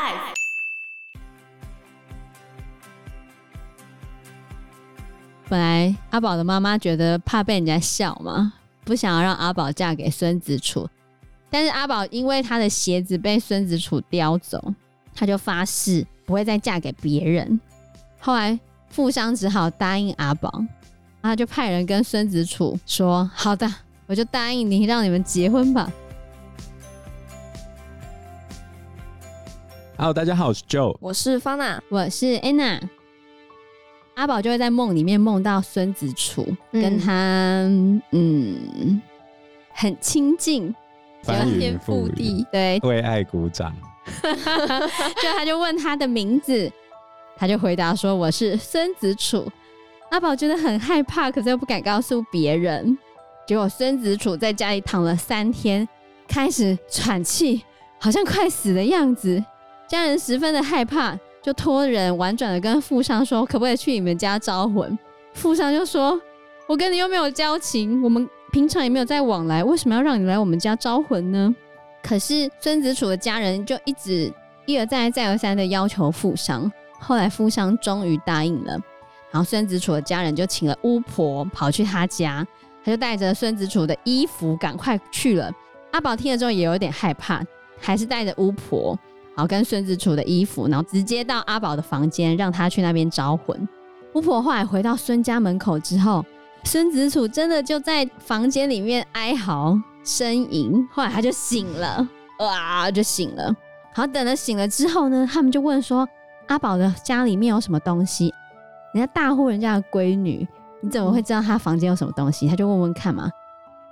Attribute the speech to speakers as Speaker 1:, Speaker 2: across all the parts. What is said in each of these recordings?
Speaker 1: Life。
Speaker 2: 本来阿宝的妈妈觉得怕被人家笑嘛，不想要让阿宝嫁给孙子楚。但是阿宝因为他的鞋子被孙子楚叼走，他就发誓不会再嫁给别人。后来富商只好答应阿宝，他就派人跟孙子楚说：“好的，我就答应你，让你们结婚吧。”
Speaker 3: Hello，大家好，我是 Joe，
Speaker 4: 我是方娜，
Speaker 2: 我是 Anna。阿宝就会在梦里面梦到孙子楚，嗯、跟他嗯很亲近，
Speaker 3: 翻天覆地，
Speaker 2: 对，
Speaker 3: 为爱鼓掌。
Speaker 2: 就他就问他的名字，他就回答说我是孙子楚。阿宝觉得很害怕，可是又不敢告诉别人。结果孙子楚在家里躺了三天，开始喘气，好像快死的样子。家人十分的害怕，就托人婉转的跟富商说：“可不可以去你们家招魂？”富商就说：“我跟你又没有交情，我们平常也没有在往来，为什么要让你来我们家招魂呢？”可是孙子楚的家人就一直一而再、再而三的要求富商。后来富商终于答应了，然后孙子楚的家人就请了巫婆跑去他家，他就带着孙子楚的衣服赶快去了。阿宝听了之后也有点害怕，还是带着巫婆。然后跟孙子楚的衣服，然后直接到阿宝的房间，让他去那边招魂。巫婆后来回到孙家门口之后，孙子楚真的就在房间里面哀嚎呻吟。后来他就醒了，哇，就醒了。好，等了醒了之后呢，他们就问说：“阿宝的家里面有什么东西？人家大户人家的闺女，你怎么会知道他房间有什么东西？”他就问问看嘛。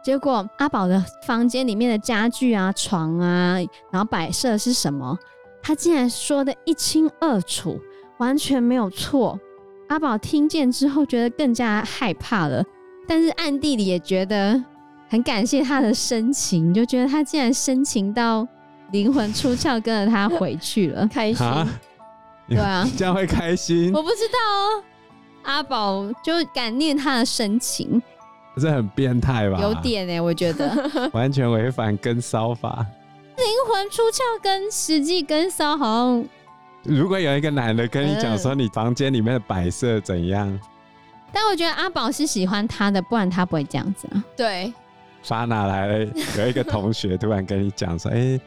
Speaker 2: 结果阿宝的房间里面的家具啊、床啊，然后摆设是什么，他竟然说的一清二楚，完全没有错。阿宝听见之后，觉得更加害怕了，但是暗地里也觉得很感谢他的深情，就觉得他竟然深情到灵魂出窍，跟着他回去了，开心。对啊，
Speaker 3: 这样会开心？
Speaker 2: 我不知道哦。阿宝就感念他的深情。
Speaker 3: 这很变态吧？
Speaker 2: 有点哎、欸，我觉得
Speaker 3: 完全违反跟骚法。
Speaker 2: 灵魂出窍跟实际跟骚好像。
Speaker 3: 如果有一个男的跟你讲说你房间里面的摆设怎样，嗯，
Speaker 2: 但我觉得阿宝是喜欢他的，不然他不会这样子啊。
Speaker 4: 对。
Speaker 3: 发哪来了？有一个同学突然跟你讲说：“哎、欸，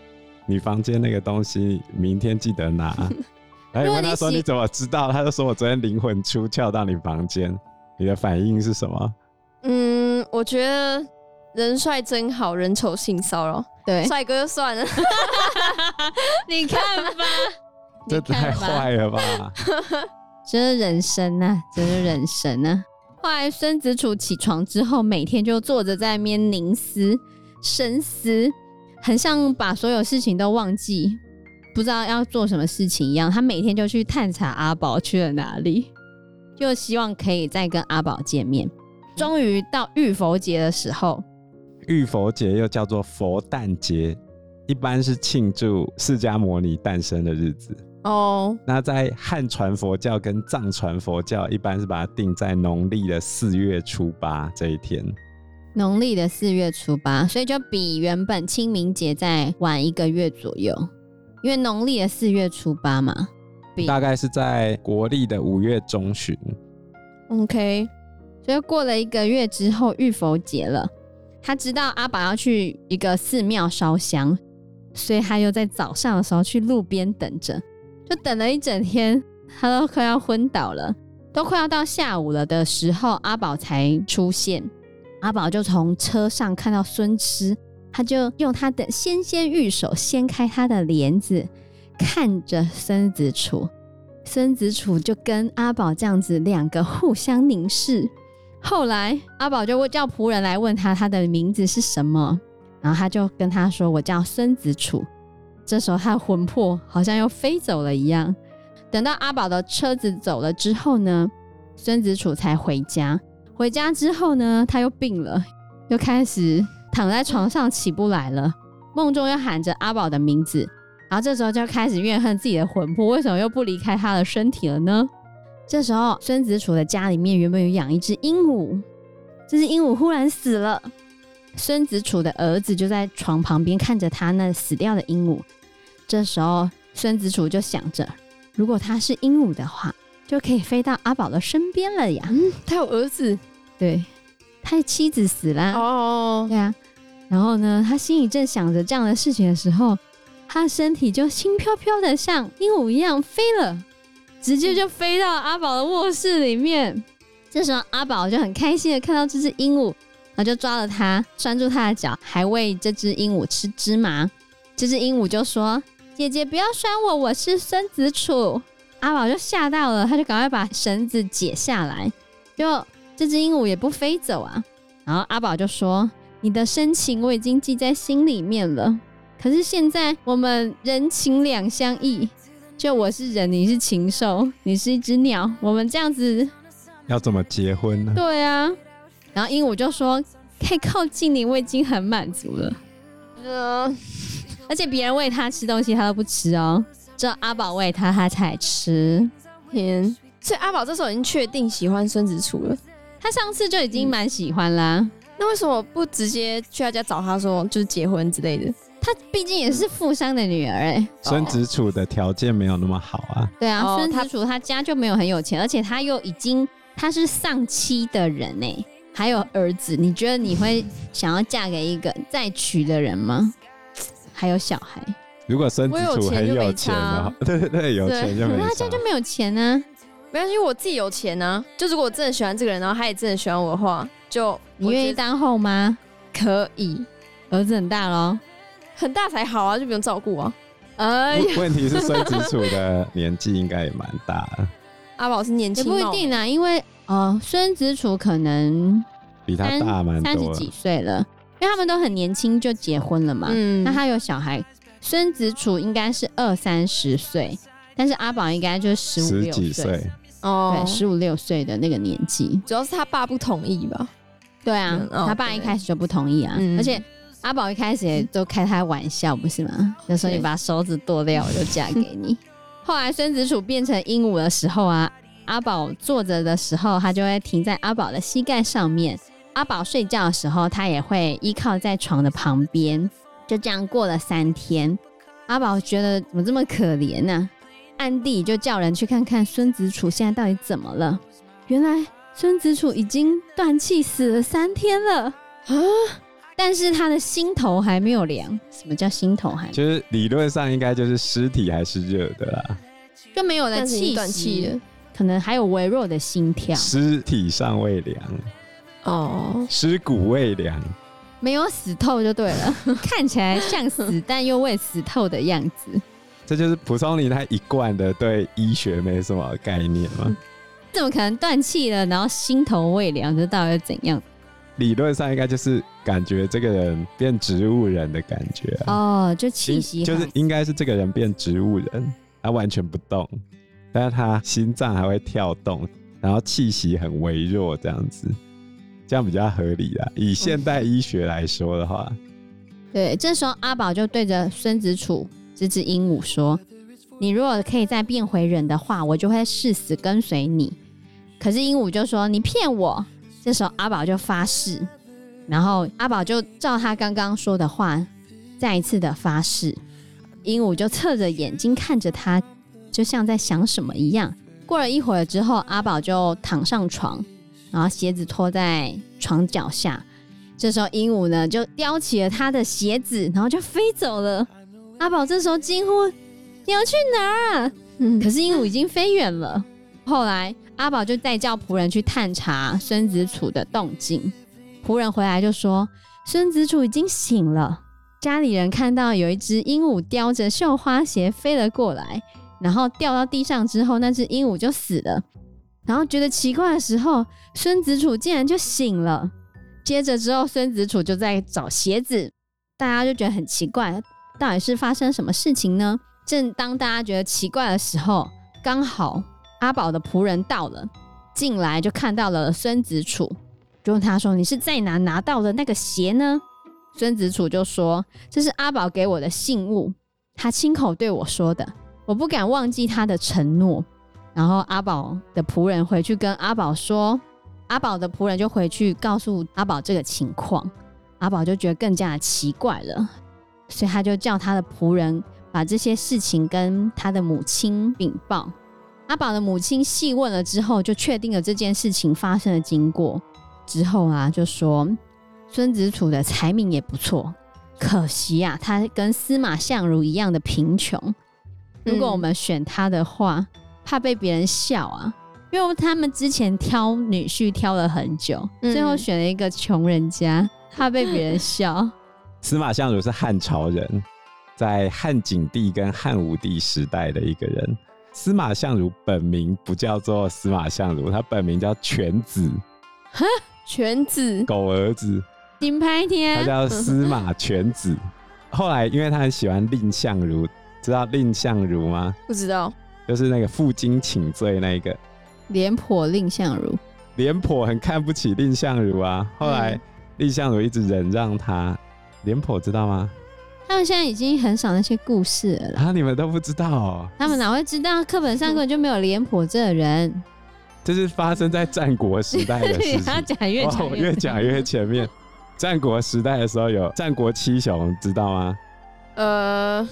Speaker 3: 你房间那个东西明天记得拿。”然后问他说：“你怎么知道？”他就说：“我昨天灵魂出窍到你房间。”你的反应是什么？
Speaker 4: 嗯，我觉得人帅真好人丑性骚扰。对，帅哥就算了。
Speaker 2: 你看吧，
Speaker 3: 这太坏了吧！
Speaker 2: 这是人生呐、啊，这是人生呐、啊。后来孙子楚起床之后，每天就坐着在那边凝思、深思，很像把所有事情都忘记，不知道要做什么事情一样。他每天就去探查阿宝去了哪里，就希望可以再跟阿宝见面。终于到浴佛节的时候，
Speaker 3: 浴佛节又叫做佛诞节，一般是庆祝释迦牟尼诞生的日子哦。那在汉传佛教跟藏传佛教，一般是把它定在农历的四月初八这一天。
Speaker 2: 农历的四月初八，所以就比原本清明节再晚一个月左右，因为农历的四月初八嘛，
Speaker 3: 大概是在国历的五月中旬。
Speaker 4: OK。
Speaker 2: 所以过了一个月之后，浴佛节了。他知道阿宝要去一个寺庙烧香，所以他又在早上的时候去路边等着，就等了一整天，他都 快要昏倒了，都快要到下午了的时候，阿宝才出现。阿宝就从车上看到孙痴，他就用他的纤纤玉手掀开他的帘子，看着孙子楚。孙子楚就跟阿宝这样子两个互相凝视。后来阿宝就叫仆人来问他，他的名字是什么，然后他就跟他说：“我叫孙子楚。”这时候他的魂魄好像又飞走了一样。等到阿宝的车子走了之后呢，孙子楚才回家。回家之后呢，他又病了，又开始躺在床上起不来了，梦中又喊着阿宝的名字，然后这时候就开始怨恨自己的魂魄，为什么又不离开他的身体了呢？这时候，孙子楚的家里面原本有养一只鹦鹉，这只鹦鹉忽然死了。孙子楚的儿子就在床旁边看着他那死掉的鹦鹉。这时候，孙子楚就想着，如果他是鹦鹉的话，就可以飞到阿宝的身边了呀。
Speaker 4: 嗯，他有儿子，
Speaker 2: 对，他的妻子死了。哦，对啊。然后呢，他心里正想着这样的事情的时候，他的身体就轻飘飘的像鹦鹉一样飞了，直接就飞到阿宝的卧室里面。这时候阿宝就很开心的看到这只鹦鹉，然后就抓了它，拴住它的脚，还喂这只鹦鹉吃芝麻。这只鹦鹉就说：“姐姐不要拴我，我是孙子楚。”阿宝就吓到了，他就赶快把绳子解下来，就这只鹦鹉也不飞走啊。然后阿宝就说：“你的深情我已经记在心里面了，可是现在我们人情两相异，就我是人，你是禽兽，你是一只鸟，我们这样子。”
Speaker 3: 要怎么结婚呢？
Speaker 2: 对啊，然后鹦鹉就说：“可以靠近你，我已经很满足了。”呃，而且别人喂它吃东西，它都不吃哦，只有阿宝喂它，它才吃。
Speaker 4: 天，所以阿宝这时候已经确定喜欢孙子楚了。
Speaker 2: 他上次就已经蛮喜欢啦，嗯，
Speaker 4: 那为什么不直接去他家找他说就是结婚之类的？
Speaker 2: 他毕竟也是富商的女儿哎。
Speaker 3: 孙子楚的条件没有那么好啊。
Speaker 2: 对啊，孙子楚他家就没有很有钱，而且他又已经。他是丧妻的人呢，还有儿子。你觉得你会想要嫁给一个再娶的人吗？还有小孩。
Speaker 3: 如果孙子楚很有钱的话，对对对，有钱就没。
Speaker 2: 他家就没有钱呢？
Speaker 4: 没关系，我自己有钱呢。就如果我真的喜欢这个人，然后他也真的喜欢我的话，就
Speaker 2: 你愿意当后妈？
Speaker 4: 可以。
Speaker 2: 儿子很大咯，
Speaker 4: 很大才好啊，就不用照顾啊。
Speaker 3: 哎呀，问题是孙子楚的年纪应该也蛮大。
Speaker 4: 阿宝是年轻，也
Speaker 2: 不一定啊，因为哦，孙子楚可能
Speaker 3: 比他大蛮多，
Speaker 2: 三十几岁了，因为他们都很年轻就结婚了嘛。嗯，那他有小孩，孙子楚应该是二三十岁，但是阿宝应该就是十五六岁。哦，对，十五六岁的那个年纪，
Speaker 4: 主要是他爸不同意吧？
Speaker 2: 对啊，嗯、他爸一开始就不同意啊，嗯、而且阿宝一开始也都开他玩笑，不是吗？就说你把手指剁掉，我就嫁给你。后来孙子楚变成鹦鹉的时候啊，阿宝坐着的时候，他就会停在阿宝的膝盖上面；阿宝睡觉的时候，他也会依靠在床的旁边。就这样过了三天，阿宝觉得怎么这么可怜呢、啊？暗地就叫人去看看孙子楚现在到底怎么了。原来孙子楚已经断气死了三天了啊！但是他的心头还没有凉。什么叫心头还没？
Speaker 3: 就是理论上应该就是尸体还是热的啦，
Speaker 2: 就没有了气息，可能还有微弱的心跳。
Speaker 3: 尸体尚未凉，哦，尸骨未凉，
Speaker 2: 没有死透就对了。看起来像死，但又未死透的样子。
Speaker 3: 这就是蒲松龄他一贯的对医学没什么概念吗？
Speaker 2: 怎么可能断气了，然后心头未凉？这到底是怎样？
Speaker 3: 理论上应该就是感觉这个人变植物人的感觉
Speaker 2: 哦，就气息
Speaker 3: 就是应该是这个人变植物人，他完全不动，但是他心脏还会跳动，然后气息很微弱，这样子，这样比较合理啦。以现代医学来说的话，
Speaker 2: 对，这时候阿宝就对着孙子楚这只鹦鹉说：“你如果可以再变回人的话，我就会誓死跟随你。”可是鹦鹉就说：“你骗我。”这时候阿宝就发誓，然后阿宝就照他刚刚说的话，再一次的发誓。鹦鹉就侧着眼睛看着他，就像在想什么一样。过了一会儿之后，阿宝就躺上床，然后鞋子脱在床脚下。这时候鹦鹉呢就叼起了他的鞋子，然后就飞走了。阿宝这时候惊呼：“你要去哪儿？”嗯，可是鹦鹉已经飞远了。后来。阿宝就再叫仆人去探查孙子楚的动静，仆人回来就说孙子楚已经醒了。家里人看到有一只鹦鹉叼着绣花鞋飞了过来，然后掉到地上之后，那只鹦鹉就死了。然后觉得奇怪的时候，孙子楚竟然就醒了。接着之后，孙子楚就在找鞋子，大家就觉得很奇怪，到底是发生什么事情呢？正当大家觉得奇怪的时候，刚好。阿宝的仆人到了，进来就看到了孙子楚，就问他说：“你是在哪拿到的那个鞋呢？”孙子楚就说：“这是阿宝给我的信物，他亲口对我说的，我不敢忘记他的承诺。”然后阿宝的仆人回去跟阿宝说，阿宝的仆人就回去告诉阿宝这个情况，阿宝就觉得更加奇怪了，所以他就叫他的仆人把这些事情跟他的母亲禀报。阿宝的母亲细问了之后，就确定了这件事情发生的经过。之后啊，就说孙子楚的才名也不错，可惜啊，他跟司马相如一样的贫穷。如果我们选他的话，怕被别人笑啊，因为他们之前挑女婿挑了很久，最后选了一个穷人家，怕被别人笑。
Speaker 3: 司马相如是汉朝人，在汉景帝跟汉武帝时代的一个人。司马相如本名不叫做司马相如，他本名叫犬子。
Speaker 4: 哈，犬子，
Speaker 3: 狗儿子。
Speaker 2: 金牌天，
Speaker 3: 他叫司马犬子。后来，因为他很喜欢蔺相如，知道蔺相如吗？
Speaker 4: 不知道，
Speaker 3: 就是那个负荆请罪那个。
Speaker 2: 廉颇蔺相如，
Speaker 3: 廉颇很看不起蔺相如啊。后来，蔺相如一直忍让他。廉颇知道吗？
Speaker 2: 他们现在已经很少那些故事了
Speaker 3: 啊！你们都不知道哦？
Speaker 2: 他们哪会知道？课本上根本就没有廉颇这个人。
Speaker 3: 这是发生在战国时代的事情。
Speaker 2: 讲越讲
Speaker 3: 越讲越前面。战国时代的时候有战国七雄，知道吗？
Speaker 4: 呃，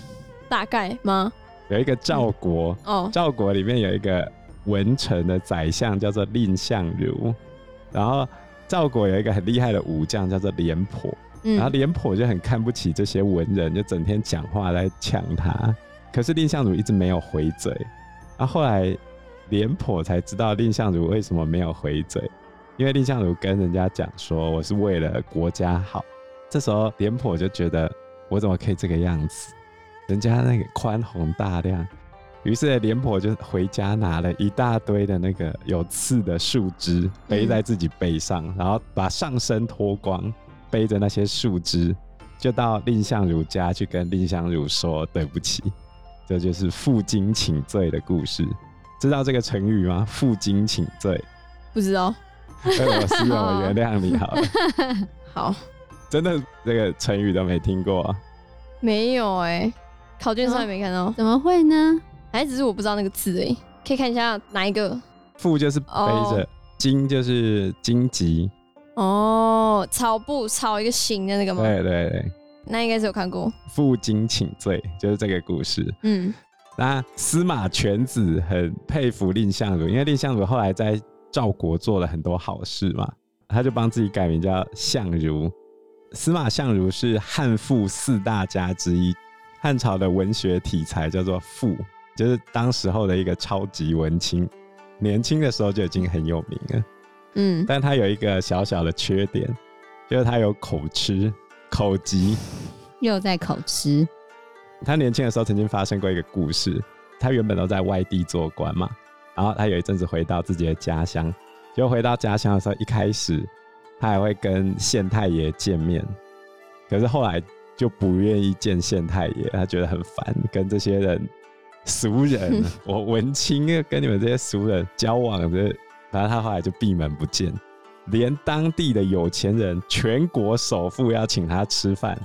Speaker 4: 大概吗？
Speaker 3: 有一个赵国、嗯、哦，赵国里面有一个文臣的宰相叫做蔺相如，然后赵国有一个很厉害的武将叫做廉颇。然后廉颇就很看不起这些文人，就整天讲话来抢他。可是蔺相如一直没有回嘴。然后后来廉颇才知道蔺相如为什么没有回嘴，因为蔺相如跟人家讲说，我是为了国家好。这时候廉颇就觉得我怎么可以这个样子？人家那个宽宏大量。于是廉颇就回家拿了一大堆的那个有刺的树枝背在自己背上，然后把上身脱光。背着那些树枝，就到蔺相如家去跟蔺相如说对不起，这就是负荆请罪的故事。知道这个成语吗？负荆请罪，
Speaker 4: 不知道。
Speaker 3: 所以我希望我原谅你好了。
Speaker 4: 好，
Speaker 3: 真的这个成语都没听过？
Speaker 4: 没有哎、欸，考卷上也没看到。
Speaker 2: 怎么会呢？
Speaker 4: 还只是我不知道那个字哎、欸，可以看一下哪一个？
Speaker 3: 负就是背着，荆、oh. 就是荆棘。
Speaker 4: 哦，草布草一个形的那个吗？
Speaker 3: 对对对，
Speaker 4: 那应该是有看过。
Speaker 3: 负荆请罪就是这个故事。
Speaker 4: 嗯，
Speaker 3: 那司马犬子很佩服蔺相如，因为蔺相如后来在赵国做了很多好事嘛，他就帮自己改名叫相如。司马相如是汉赋四大家之一，汉朝的文学体裁叫做赋，就是当时候的一个超级文青，年轻的时候就已经很有名了。
Speaker 4: 嗯，
Speaker 3: 但他有一个小小的缺点，就是他有口吃、口疾，
Speaker 2: 又在口吃。
Speaker 3: 他年轻的时候曾经发生过一个故事，他原本都在外地做官嘛，然后他有一阵子回到自己的家乡，就回到家乡的时候，一开始他还会跟县太爷见面，可是后来就不愿意见县太爷，他觉得很烦，跟这些人俗人，我文青跟你们这些俗人交往的。然后他后来就闭门不见，连当地的有钱人、全国首富要请他吃饭，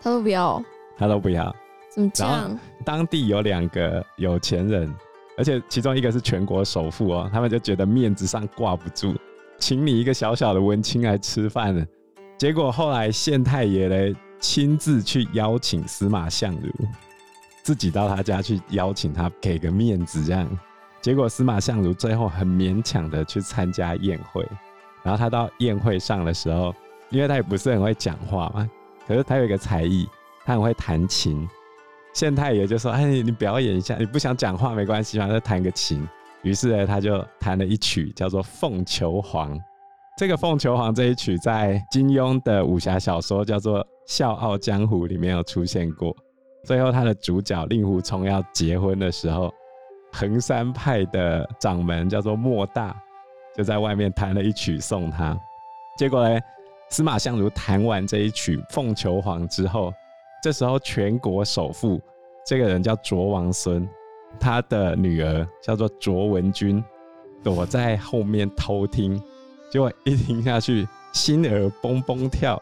Speaker 4: 他都不要，
Speaker 3: 他都不要。
Speaker 4: 怎么这样？
Speaker 3: 当地有两个有钱人，而且其中一个是全国首富哦，他们就觉得面子上挂不住，请你一个小小的文青来吃饭呢。结果后来县太爷嘞亲自去邀请司马相如，自己到他家去邀请他，给个面子这样。结果司马相如最后很勉强的去参加宴会，然后他到宴会上的时候，因为他也不是很会讲话嘛，可是他有一个才艺，他很会弹琴。县太爷就说：“哎，你表演一下，你不想讲话没关系，反正弹个琴。”于是呢，他就弹了一曲叫做《凤求凰》。这个《凤求凰》这一曲在金庸的武侠小说叫做《笑傲江湖》里面有出现过。最后他的主角令狐冲要结婚的时候。衡山派的掌门叫做莫大，就在外面弹了一曲送他。结果呢，司马相如弹完这一曲《凤求凰》之后，这时候全国首富这个人叫卓王孙，他的女儿叫做卓文君，躲在后面偷听，结果一听下去，心儿蹦蹦跳，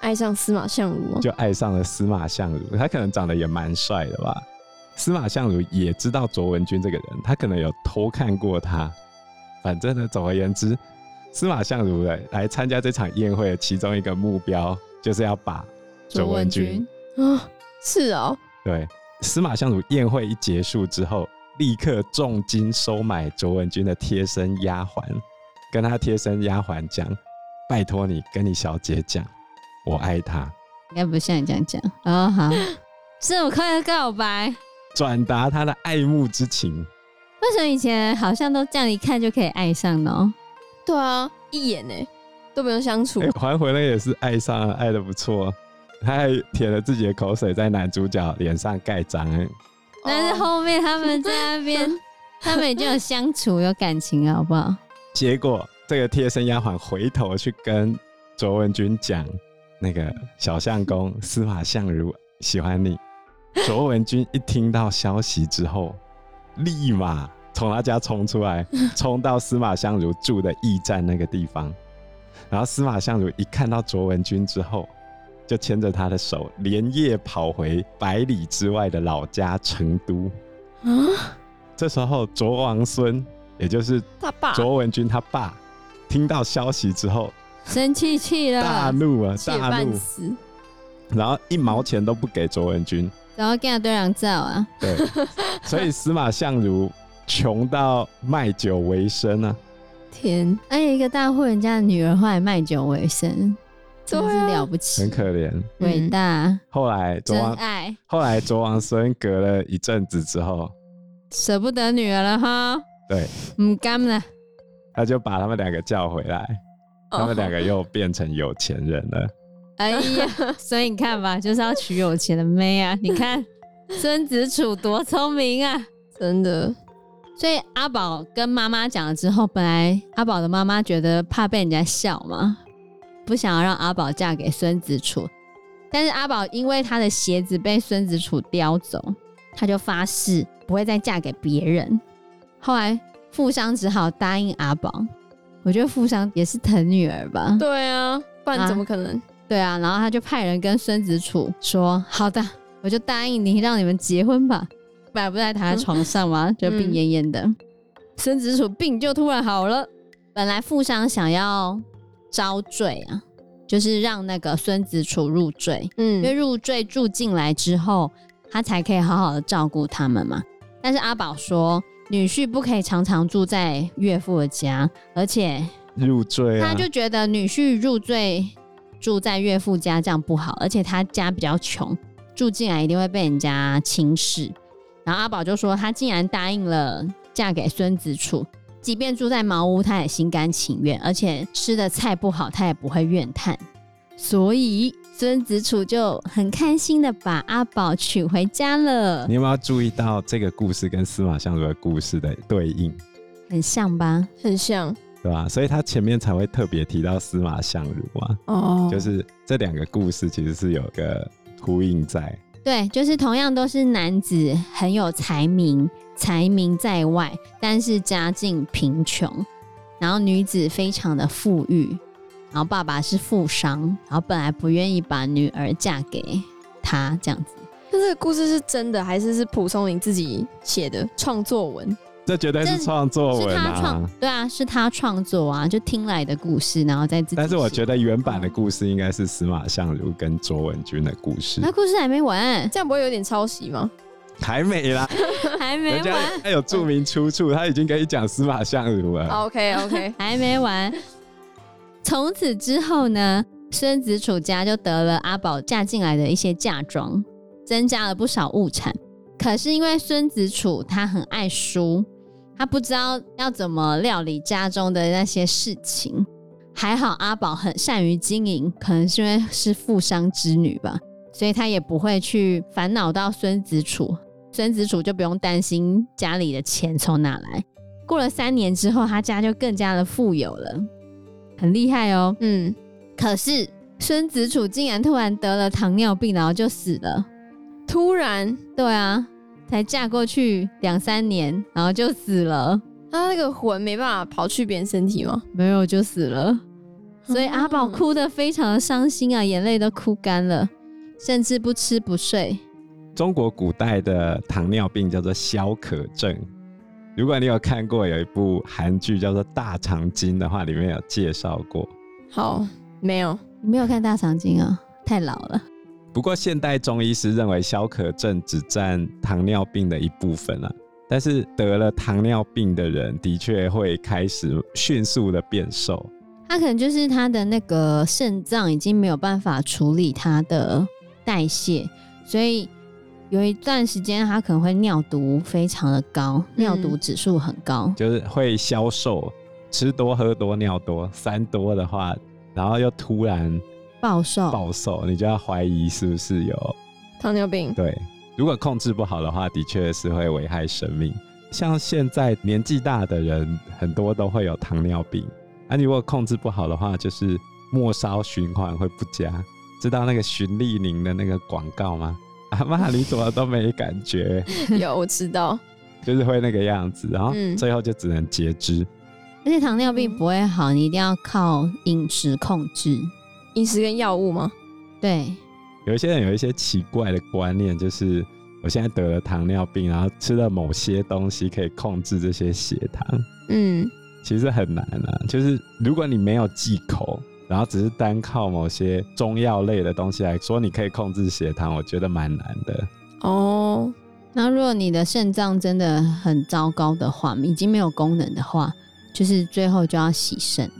Speaker 4: 爱上司马相如，
Speaker 3: 就爱上了司马相如。他可能长得也蛮帅的吧。司马相如也知道卓文君这个人，他可能有偷看过他。反正呢，总而言之，司马相如来来参加这场宴会的其中一个目标，就是要把卓文君啊，
Speaker 4: 是哦，
Speaker 3: 对，司马相如宴会一结束之后，立刻重金收买卓文君的贴身丫鬟，跟他贴身丫鬟讲：“拜托你跟你小姐讲，我爱她。”
Speaker 2: 应该不像你这样讲哦。好，这么快的告白，
Speaker 3: 转达他的爱慕之情。
Speaker 2: 为什么以前好像都这样一看就可以爱上呢？
Speaker 4: 对啊，一眼呢都不用相处。
Speaker 3: 还回来也是爱上了，爱的不错，他还舔了自己的口水在男主角脸上盖章。
Speaker 2: 但是后面他们在那边，他们已经有相处有感情了，好不好？
Speaker 3: 结果这个贴身丫鬟回头去跟卓文君讲。那个小相公司马相如喜欢你，卓文君一听到消息之后，立马从他家冲出来，冲到司马相如住的驿站那个地方。然后司马相如一看到卓文君之后，就牵着他的手，连夜跑回百里之外的老家成都。啊！这时候卓王孙，也就是他爸卓文君他爸，听到消息之后。
Speaker 2: 生气气了，
Speaker 3: 大怒啊！大怒，然后一毛钱都不给卓文君，
Speaker 2: 然后跟他对人照啊。
Speaker 3: 对，所以司马相如穷到卖酒为生啊！
Speaker 2: 天，哎，一个大户人家的女儿后来卖酒为生，真是了不起，
Speaker 3: 很可怜，
Speaker 2: 伟大。
Speaker 3: 后来卓王爱，后来卓王孙隔了一阵子之后，
Speaker 2: 舍不得女儿了哈。
Speaker 3: 对，
Speaker 2: 唔甘了，
Speaker 3: 他就把他们两个叫回来。他们两个又变成有钱人了。
Speaker 2: 哎呀，所以你看吧，就是要娶有钱的妹啊！你看孙子楚多聪明啊，
Speaker 4: 真的。
Speaker 2: 所以阿宝跟妈妈讲了之后，本来阿宝的妈妈觉得怕被人家笑嘛，不想要让阿宝嫁给孙子楚。但是阿宝因为他的鞋子被孙子楚叼走，他就发誓不会再嫁给别人。后来富商只好答应阿宝。我觉得富商也是疼女儿吧？
Speaker 4: 对啊，不然怎么可能？啊
Speaker 2: 对啊，然后他就派人跟孙子楚说：“好的，我就答应你，让你们结婚吧。”本来不是还躺在床上吗？就病恹恹的。嗯、孙子楚病就突然好了。本来富商想要招赘啊，就是让那个孙子楚入赘，嗯，因为入赘住进来之后，他才可以好好的照顾他们嘛。但是阿宝说。女婿不可以常常住在岳父的家，而且
Speaker 3: 入赘，
Speaker 2: 他就觉得女婿入赘住在岳父家这样不好，而且他家比较穷，住进来一定会被人家轻视。然后阿宝就说，他竟然答应了嫁给孙子楚，即便住在茅屋，他也心甘情愿，而且吃的菜不好，他也不会怨叹。所以。孙子楚就很开心的把阿宝娶回家了。
Speaker 3: 你有没有注意到这个故事跟司马相如的故事的对应？
Speaker 2: 很像吧？
Speaker 4: 很像，
Speaker 3: 对吧？所以他前面才会特别提到司马相如嘛。哦，就是这两个故事其实是有个呼应在。
Speaker 2: 对，就是同样都是男子很有才名，才名在外，但是家境贫穷，然后女子非常的富裕。然后爸爸是富商，然后本来不愿意把女儿嫁给他这样子。
Speaker 4: 那这个故事是真的还是是蒲松龄自己写的创作文？
Speaker 3: 这绝对是创作文啊！
Speaker 2: 是他创，对啊，是他创作啊，就听来的故事，然后再自己。
Speaker 3: 但是我觉得原版的故事应该是司马相如跟卓文君的故事。
Speaker 2: 那故事还没完，
Speaker 4: 这样不会有点抄袭吗？
Speaker 3: 还没啦，
Speaker 2: 还没完。
Speaker 3: 他有注明出处，他已经可以讲司马相如了。
Speaker 4: OK OK，
Speaker 2: 还没完。从此之后呢，孙子楚家就得了阿宝嫁进来的一些嫁妆，增加了不少物产。可是因为孙子楚他很爱书，他不知道要怎么料理家中的那些事情。还好阿宝很善于经营，可能是因为是富商之女吧，所以他也不会去烦恼到孙子楚。孙子楚就不用担心家里的钱从哪来。过了三年之后，他家就更加的富有了。很厉害哦，嗯，可是孙子楚竟然突然得了糖尿病，然后就死了。
Speaker 4: 突然，
Speaker 2: 对啊，才嫁过去两三年，然后就死了。
Speaker 4: 他那个魂没办法跑去别人身体吗？
Speaker 2: 没有，就死了。所以阿宝哭得非常的伤心啊，眼泪都哭干了，甚至不吃不睡。
Speaker 3: 中国古代的糖尿病叫做消渴症。如果你有看过有一部韩剧叫做《大长今》的话，里面有介绍过。
Speaker 4: 好，没有，
Speaker 2: 你没有看《大长今》啊？太老了。
Speaker 3: 不过现代中医师认为消渴症只占糖尿病的一部分啊，但是得了糖尿病的人的确会开始迅速的变瘦。
Speaker 2: 他可能就是他的那个肾脏已经没有办法处理他的代谢，所以有一段时间他可能会尿毒非常的高，嗯、尿毒指数很高，
Speaker 3: 就是会消瘦，吃多喝多尿多三多的话，然后又突然
Speaker 2: 暴瘦
Speaker 3: 暴瘦，你就要怀疑是不是有
Speaker 4: 糖尿病。
Speaker 3: 对，如果控制不好的话，的确是会危害生命。像现在年纪大的人，很多都会有糖尿病。啊，你如果控制不好的话，就是末梢循环会不佳。知道那个循利宁的那个广告吗？阿妈，你怎么都没感觉？
Speaker 4: 有，我知道，
Speaker 3: 就是会那个样子，然后最后就只能截肢。
Speaker 2: 而且糖尿病不会好，你一定要靠饮食控制，
Speaker 4: 饮食跟药物吗？
Speaker 2: 对。
Speaker 3: 有一些人有一些奇怪的观念，就是我现在得了糖尿病，然后吃了某些东西可以控制这些血糖。嗯。其实很难啊，就是如果你没有忌口，然后只是单靠某些中药类的东西来说，你可以控制血糖，我觉得蛮难的。
Speaker 2: 哦，那如果你的肾脏真的很糟糕的话，已经没有功能的话，就是最后就要洗肾了。